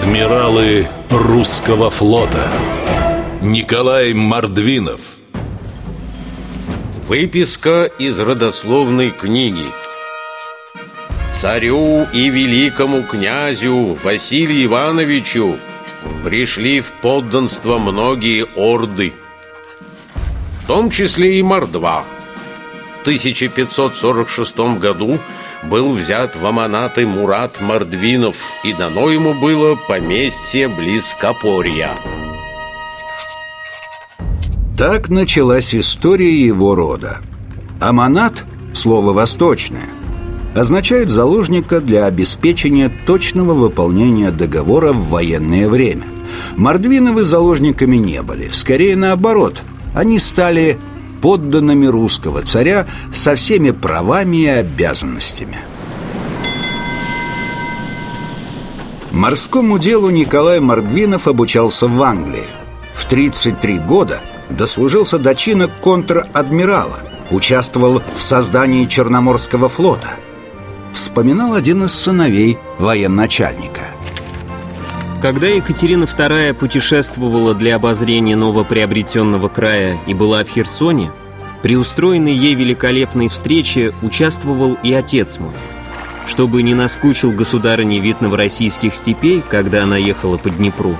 Адмиралы русского флота. Николай Мордвинов. Выписка из родословной книги. Царю и великому князю Василию Ивановичу Пришли в подданство многие орды В том числе и Мордва. В 1546 году был взят в аманаты Мурат Мордвинов, и дано ему было поместье близ Копорья. Так началась история его рода. Аманат, слово восточное, означает заложника для обеспечения точного выполнения договора в военное время. Мордвиновы заложниками не были, скорее наоборот, они стали подданными русского царя со всеми правами и обязанностями. Морскому делу Николай Мордвинов обучался в Англии. В 33 года дослужился до чина контр-адмирала, участвовал в создании Черноморского флота. Вспоминал один из сыновей военачальника – когда Екатерина II путешествовала для обозрения новоприобретенного края и была в Херсоне, при устроенной ей великолепной встрече участвовал и отец мой. Чтобы не наскучил государыне вид новороссийских степей, когда она ехала по Днепру,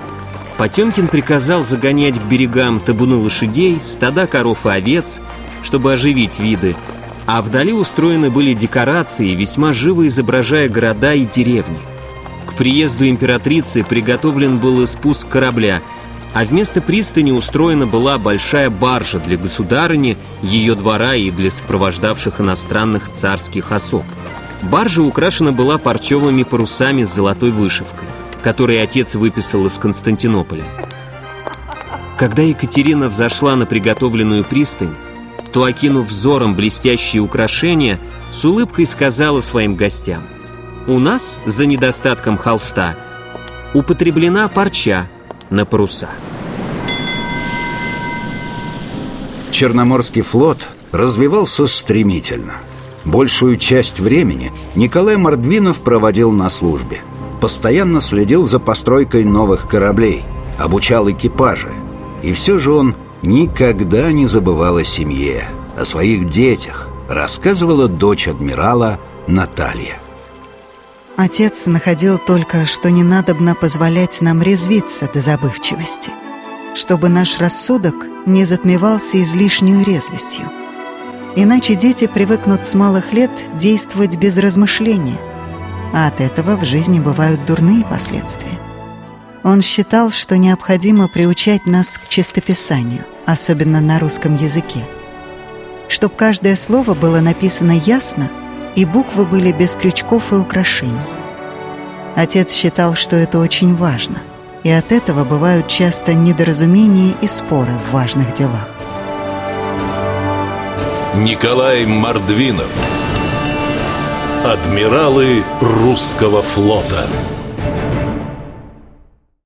Потемкин приказал загонять к берегам табуны лошадей, стада коров и овец, чтобы оживить виды, а вдали устроены были декорации, весьма живо изображая города и деревни приезду императрицы приготовлен был и спуск корабля, а вместо пристани устроена была большая баржа для государыни, ее двора и для сопровождавших иностранных царских особ. Баржа украшена была парчевыми парусами с золотой вышивкой, которые отец выписал из Константинополя. Когда Екатерина взошла на приготовленную пристань, то, окинув взором блестящие украшения, с улыбкой сказала своим гостям – у нас, за недостатком холста, употреблена парча на паруса. Черноморский флот развивался стремительно. Большую часть времени Николай Мордвинов проводил на службе. Постоянно следил за постройкой новых кораблей, обучал экипажи. И все же он никогда не забывал о семье, о своих детях, рассказывала дочь адмирала Наталья. Отец находил только, что не надобно позволять нам резвиться до забывчивости, чтобы наш рассудок не затмевался излишнюю резвостью. Иначе дети привыкнут с малых лет действовать без размышления, а от этого в жизни бывают дурные последствия. Он считал, что необходимо приучать нас к чистописанию, особенно на русском языке. Чтоб каждое слово было написано ясно – и буквы были без крючков и украшений. Отец считал, что это очень важно, и от этого бывают часто недоразумения и споры в важных делах. Николай Мордвинов Адмиралы русского флота